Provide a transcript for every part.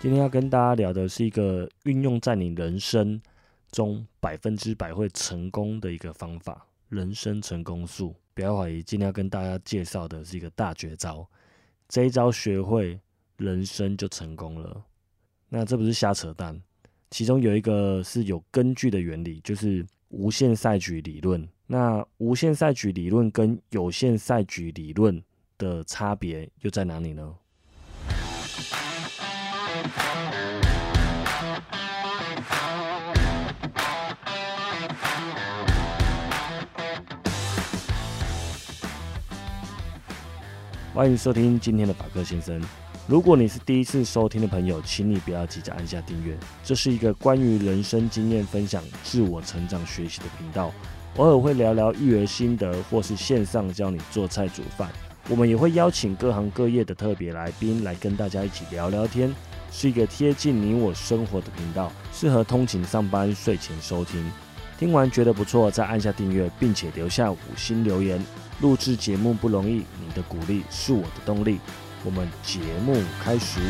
今天要跟大家聊的是一个运用在你人生中百分之百会成功的一个方法——人生成功术。不要怀疑，今天要跟大家介绍的是一个大绝招。这一招学会，人生就成功了。那这不是瞎扯淡，其中有一个是有根据的原理，就是无限赛局理论。那无限赛局理论跟有限赛局理论的差别又在哪里呢？欢迎收听今天的法克先生。如果你是第一次收听的朋友，请你不要急着按下订阅。这是一个关于人生经验分享、自我成长学习的频道，偶尔会聊聊育儿心得，或是线上教你做菜煮饭。我们也会邀请各行各业的特别来宾来跟大家一起聊聊天，是一个贴近你我生活的频道，适合通勤上班、睡前收听。听完觉得不错，再按下订阅，并且留下五星留言。录制节目不容易，你的鼓励是我的动力。我们节目开始。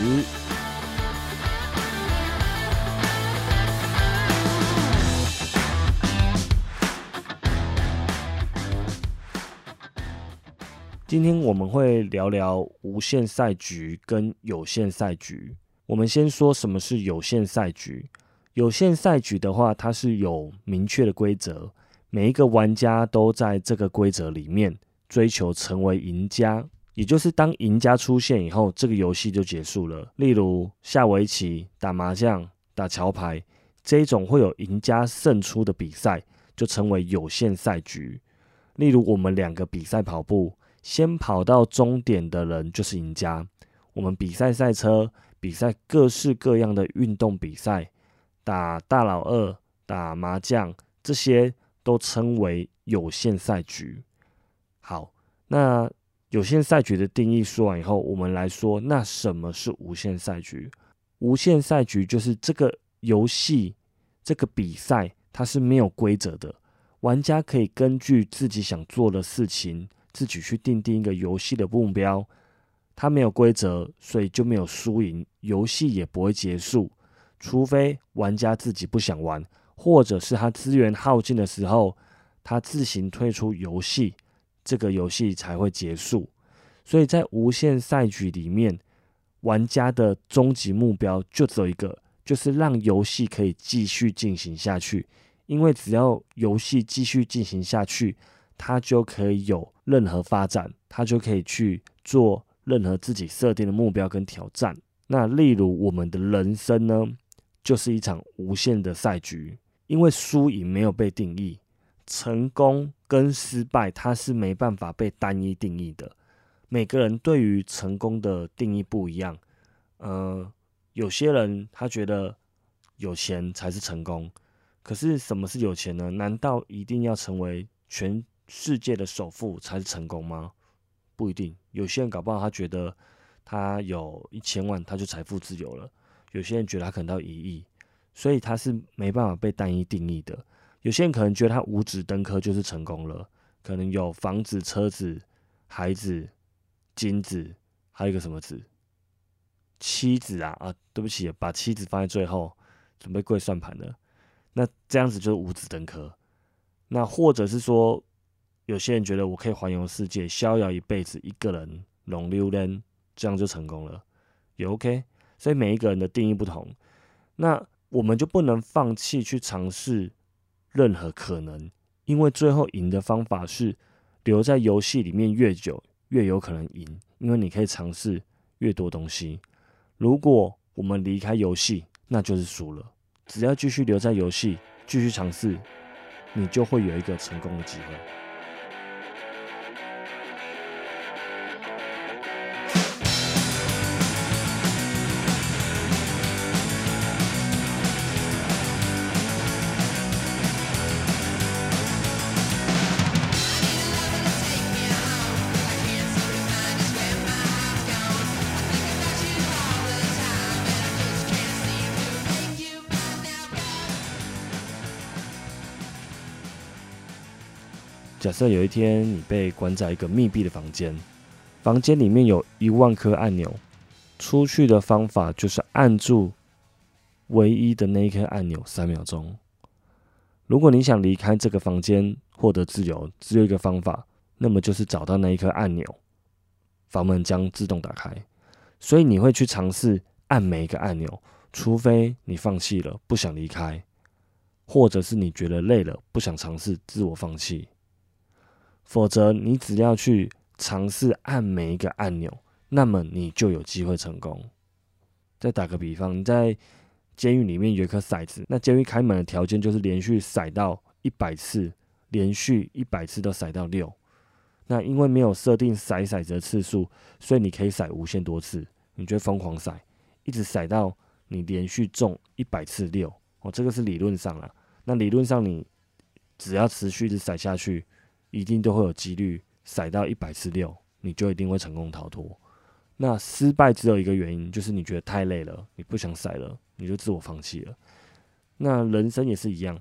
今天我们会聊聊无限赛局跟有限赛局。我们先说什么是有限赛局。有限赛局的话，它是有明确的规则。每一个玩家都在这个规则里面追求成为赢家，也就是当赢家出现以后，这个游戏就结束了。例如下围棋、打麻将、打桥牌这一种会有赢家胜出的比赛，就成为有限赛局。例如我们两个比赛跑步，先跑到终点的人就是赢家。我们比赛赛车，比赛各式各样的运动比赛，打大老二、打麻将这些。都称为有限赛局。好，那有限赛局的定义说完以后，我们来说，那什么是无限赛局？无限赛局就是这个游戏、这个比赛，它是没有规则的，玩家可以根据自己想做的事情，自己去定定一个游戏的目标。它没有规则，所以就没有输赢，游戏也不会结束，除非玩家自己不想玩。或者是他资源耗尽的时候，他自行退出游戏，这个游戏才会结束。所以在无限赛局里面，玩家的终极目标就只有一个，就是让游戏可以继续进行下去。因为只要游戏继续进行下去，他就可以有任何发展，他就可以去做任何自己设定的目标跟挑战。那例如我们的人生呢，就是一场无限的赛局。因为输赢没有被定义，成功跟失败它是没办法被单一定义的。每个人对于成功的定义不一样。呃，有些人他觉得有钱才是成功，可是什么是有钱呢？难道一定要成为全世界的首富才是成功吗？不一定。有些人搞不好他觉得他有一千万他就财富自由了，有些人觉得他可能到一亿。所以他是没办法被单一定义的。有些人可能觉得他五子登科就是成功了，可能有房子、车子、孩子、金子，还有一个什么子？妻子啊啊！对不起，把妻子放在最后，准备跪算盘的。那这样子就是五子登科。那或者是说，有些人觉得我可以环游世界，逍遥一辈子，一个人龙溜人，这样就成功了，也 OK。所以每一个人的定义不同。那我们就不能放弃去尝试任何可能，因为最后赢的方法是留在游戏里面越久越有可能赢，因为你可以尝试越多东西。如果我们离开游戏，那就是输了。只要继续留在游戏，继续尝试，你就会有一个成功的机会。假设有一天你被关在一个密闭的房间，房间里面有一万颗按钮，出去的方法就是按住唯一的那一颗按钮三秒钟。如果你想离开这个房间获得自由，只有一个方法，那么就是找到那一颗按钮，房门将自动打开。所以你会去尝试按每一个按钮，除非你放弃了，不想离开，或者是你觉得累了，不想尝试，自我放弃。否则，你只要去尝试按每一个按钮，那么你就有机会成功。再打个比方，你在。监狱里面有一颗骰子，那监狱开门的条件就是连续骰到一百次，连续一百次都骰到六。那因为没有设定骰骰子的次数，所以你可以骰无限多次，你就疯狂骰，一直骰到你连续中一百次六。哦，这个是理论上了。那理论上你只要持续的骰下去，一定都会有几率甩到一百次六，你就一定会成功逃脱。那失败只有一个原因，就是你觉得太累了，你不想甩了，你就自我放弃了。那人生也是一样，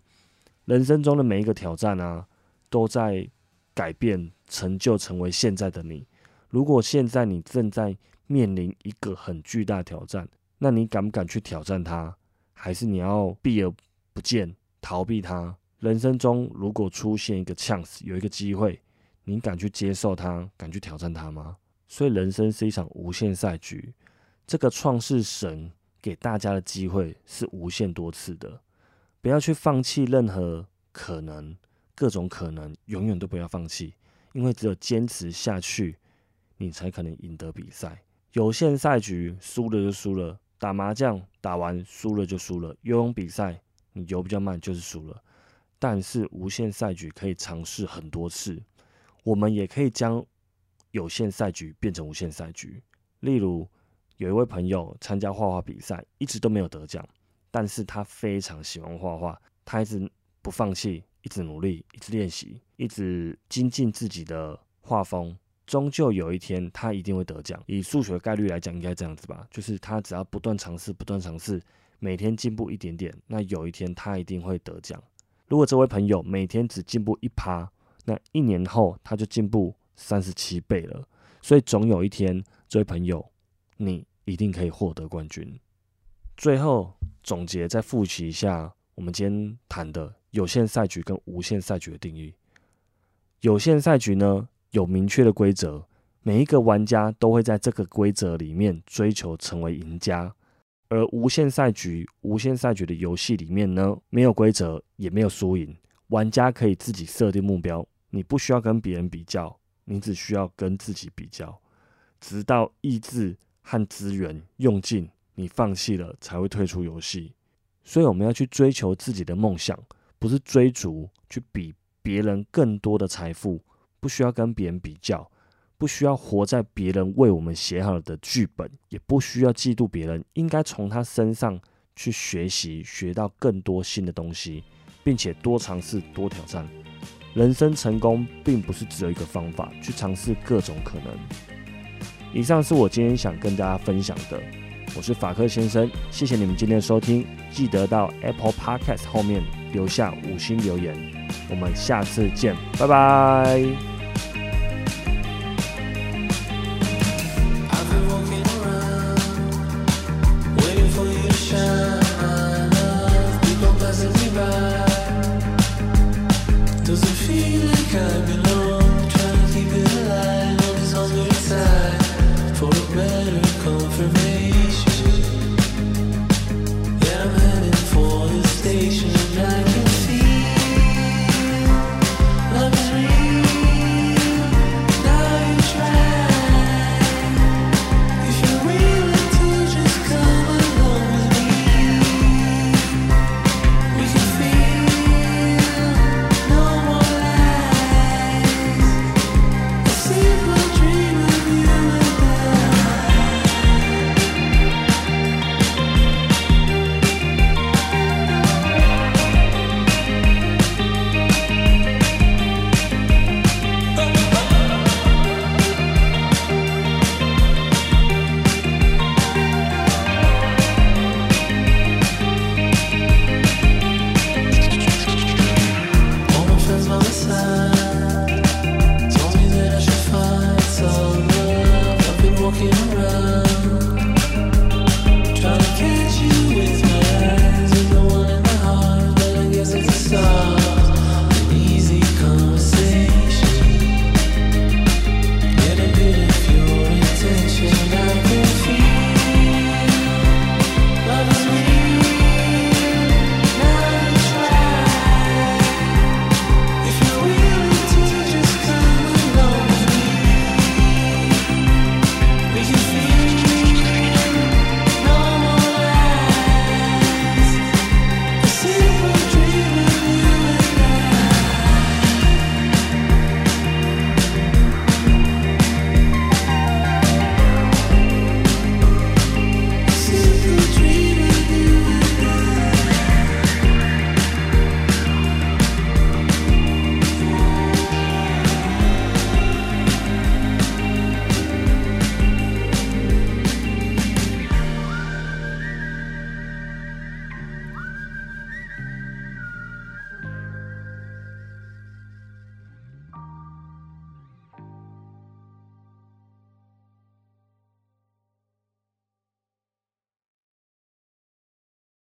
人生中的每一个挑战啊，都在改变、成就，成为现在的你。如果现在你正在面临一个很巨大挑战，那你敢不敢去挑战它？还是你要避而不见，逃避它？人生中如果出现一个 chance，有一个机会，你敢去接受它？敢去挑战它吗？所以，人生是一场无限赛局。这个创世神给大家的机会是无限多次的，不要去放弃任何可能，各种可能，永远都不要放弃，因为只有坚持下去，你才可能赢得比赛。有限赛局输了就输了，打麻将打完输了就输了，游泳比赛你游比较慢就是输了。但是无限赛局可以尝试很多次，我们也可以将。有限赛局变成无限赛局。例如，有一位朋友参加画画比赛，一直都没有得奖，但是他非常喜欢画画，他一直不放弃，一直努力，一直练习，一直精进自己的画风。终究有一天，他一定会得奖。以数学概率来讲，应该这样子吧，就是他只要不断尝试，不断尝试，每天进步一点点，那有一天他一定会得奖。如果这位朋友每天只进步一趴，那一年后他就进步。三十七倍了，所以总有一天，这位朋友，你一定可以获得冠军。最后总结再复习一下我们今天谈的有限赛局跟无限赛局的定义。有限赛局呢有明确的规则，每一个玩家都会在这个规则里面追求成为赢家。而无限赛局，无限赛局的游戏里面呢，没有规则，也没有输赢，玩家可以自己设定目标，你不需要跟别人比较。你只需要跟自己比较，直到意志和资源用尽，你放弃了才会退出游戏。所以我们要去追求自己的梦想，不是追逐去比别人更多的财富，不需要跟别人比较，不需要活在别人为我们写好的剧本，也不需要嫉妒别人。应该从他身上去学习，学到更多新的东西，并且多尝试，多挑战。人生成功并不是只有一个方法，去尝试各种可能。以上是我今天想跟大家分享的。我是法克先生，谢谢你们今天的收听，记得到 Apple Podcast 后面留下五星留言。我们下次见，拜拜。